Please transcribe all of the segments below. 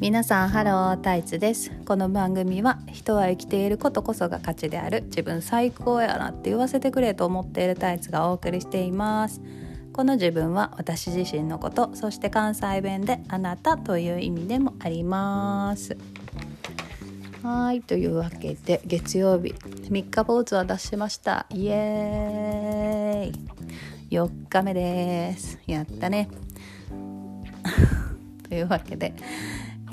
皆さんハロータイツです。この番組は人は生きていることこそが価値である自分最高やなって言わせてくれと思っているタイツがお送りしています。この自分は私自身のことそして関西弁であなたという意味でもあります。はいというわけで月曜日3日坊主は出しました。イエーイ。4日目です。やったね。というわけで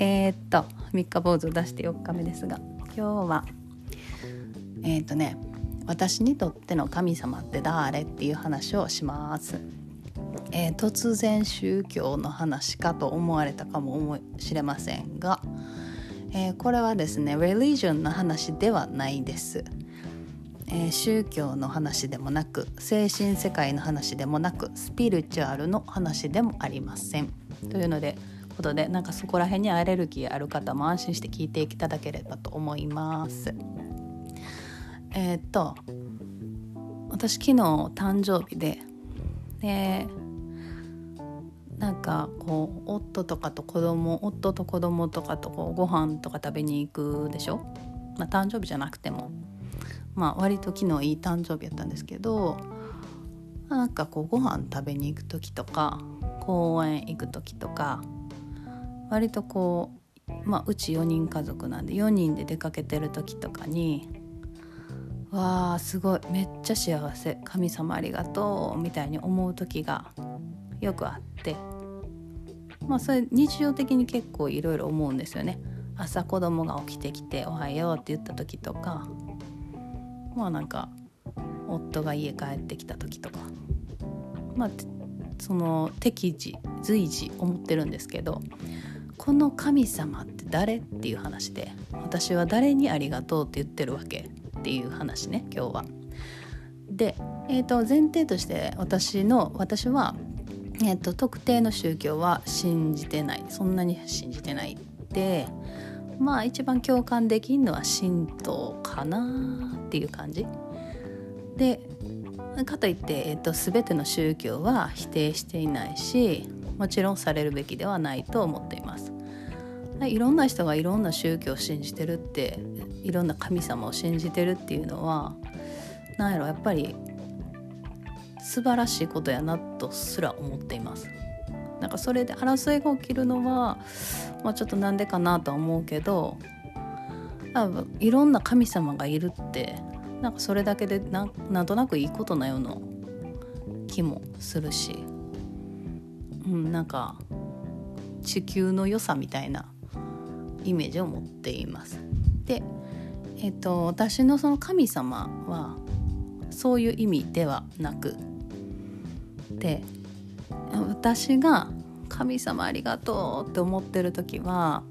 えー、っと3日坊主を出して4日目ですが今日はえー、っとね私にとっての神様って誰っていう話をします。えー、突然宗教の話かと思われたかもしれませんが、えー、これはですね religion の話ではないです、えー、宗教の話でもなく精神世界の話でもなくスピリチュアルの話でもありませんというのでことでなんかそこら辺にアレルギーある方も安心して聞いていただければと思います。えー、っと私昨日誕生日ででなんかこう夫とかと子供夫と子供とかとこうご飯とか食べに行くでしょ、まあ、誕生日じゃなくても。まあ割と昨日いい誕生日やったんですけどなんかこうご飯食べに行く時とか公園行く時とか割とこう、まあ、うち4人家族なんで4人で出かけてる時とかに「わあすごいめっちゃ幸せ神様ありがとう」みたいに思う時がよくあってまあそれ日常的に結構いろいろ思うんですよね。朝子供が起きてきて「おはよう」って言った時とかまあなんか夫が家帰ってきた時とかまあその適時随時思ってるんですけどこの神様って誰？っていう話で私は誰にありがとうって言ってるわけっていう話ね今日は。で、えー、と前提として私の私はえーと、特定の宗教は信じてない。そんなに信じてない。でまあ一番共感できるのは神道かなっていう感じ。でかといって、えーと、全ての宗教は否定していないしもちろんされるべきではないと思っています。いろんな人がいろんな宗教を信じてるっていろんな神様を信じてるっていうのは何やろやっぱり素晴らしいことやなとすら思っています。なんかそれで争いが起きるのは、まあ、ちょっとなんでかなとは思うけどいろんな神様がいるってなんかそれだけでななんとなくいいことなような気もするし、うん、なんか地球の良さみたいなイメージを持っています。で、えっと、私のその神様はそういう意味ではなくて私が「神様ありがとう」って思ってる時は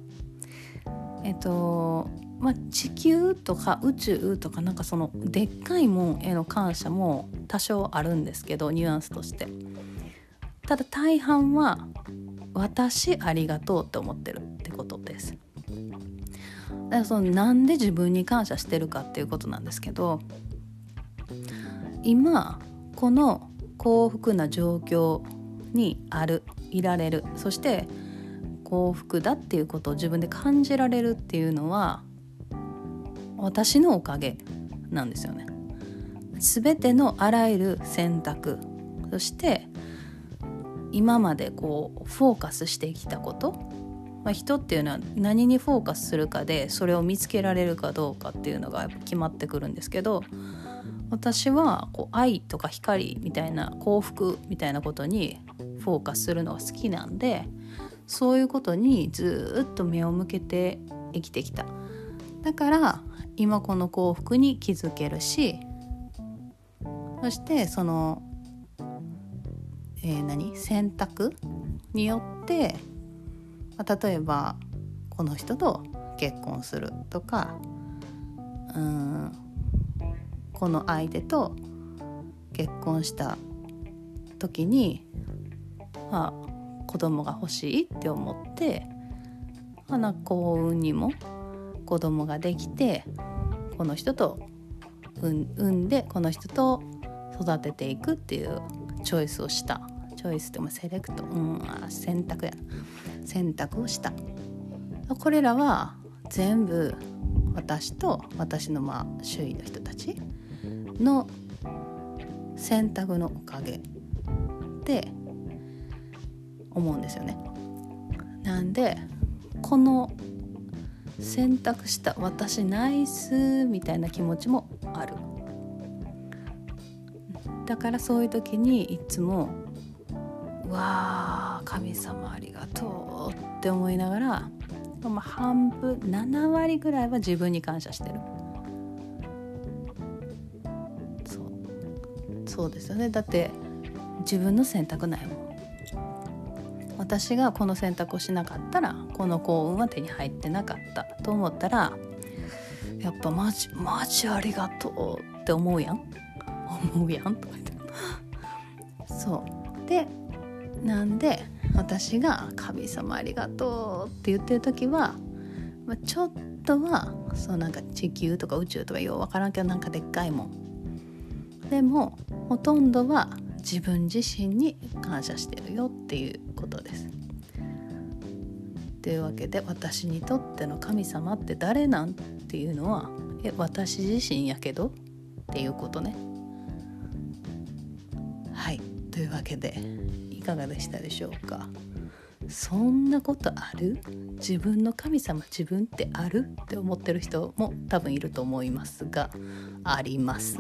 えっとまあ、地球とか宇宙とかなんかそのでっかいもんへの感謝も多少あるんですけどニュアンスとしてただ大半は私ありがとうって思ってるってことですだからそのなんで自分に感謝してるかっていうことなんですけど今この幸福な状況にあるいられるそして幸福だっていうことを自分で感じられるっていうのは私のおかげなんですよね。全てのあらゆる選択そして今までこうフォーカスしてきたこと、まあ、人っていうのは何にフォーカスするかでそれを見つけられるかどうかっていうのが決まってくるんですけど私はこう愛とか光みたいな幸福みたいなことにフォーカスするのが好きなんでそういうことにずっと目を向けて生きてきた。だから今この幸福に気づけるしそしてその、えー、何？選択によってま例えばこの人と結婚するとかうんこの相手と結婚した時に、まあ、子供が欲しいって思って、まあ、幸運にも子供ができてこの人と産んでこの人と育てていくっていうチョイスをした。チョイスでもセレクトうん選択や選択をした。これらは全部私と私のまあ周囲の人たちの選択のおかげって思うんですよね。なんでこの選択した私ナイスみたいな気持ちもある。だからそういう時にいつも「わあ神様ありがとう」って思いながら、まあ、半分7割ぐらいは自分に感謝してる。そう。そうですよね。だって自分の選択ないもん。私がこの選択をしなかったらこの幸運は手に入ってなかったと思ったらやっぱマジマジありがとうって思うやん。思うやんとか言って。そう。でなんで私が「神様ありがとう」って言ってる時は、まあ、ちょっとはそうなんか地球とか宇宙とかよう分からんけどなんかでっかいもんでもほとんどは自分自身に感謝してるよっていうことです。というわけで私にとっての神様って誰なんっていうのはえ私自身やけど？っていうことね。はいというわけでかがでしたでしょうか？そんなことある？自分の神様自分ってある？って思ってる人も多分いると思いますがあります。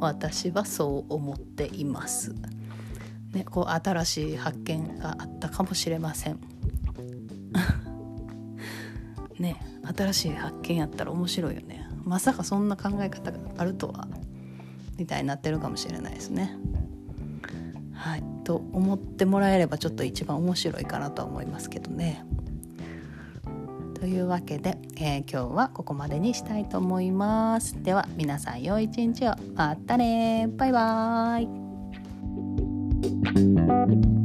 私はそう思っています。ね、こう新しい発見があったかもしれません。ね新しい発見やったら面白いよね。まさかそんな考え方があるとはみたいになってるかもしれないですね。はい、と思ってもらえればちょっと一番面白いかなとは思いますけどね。というわけで、えー、今日はここまでにしたいと思います。では皆さん良い一日を。またねバイバーイ。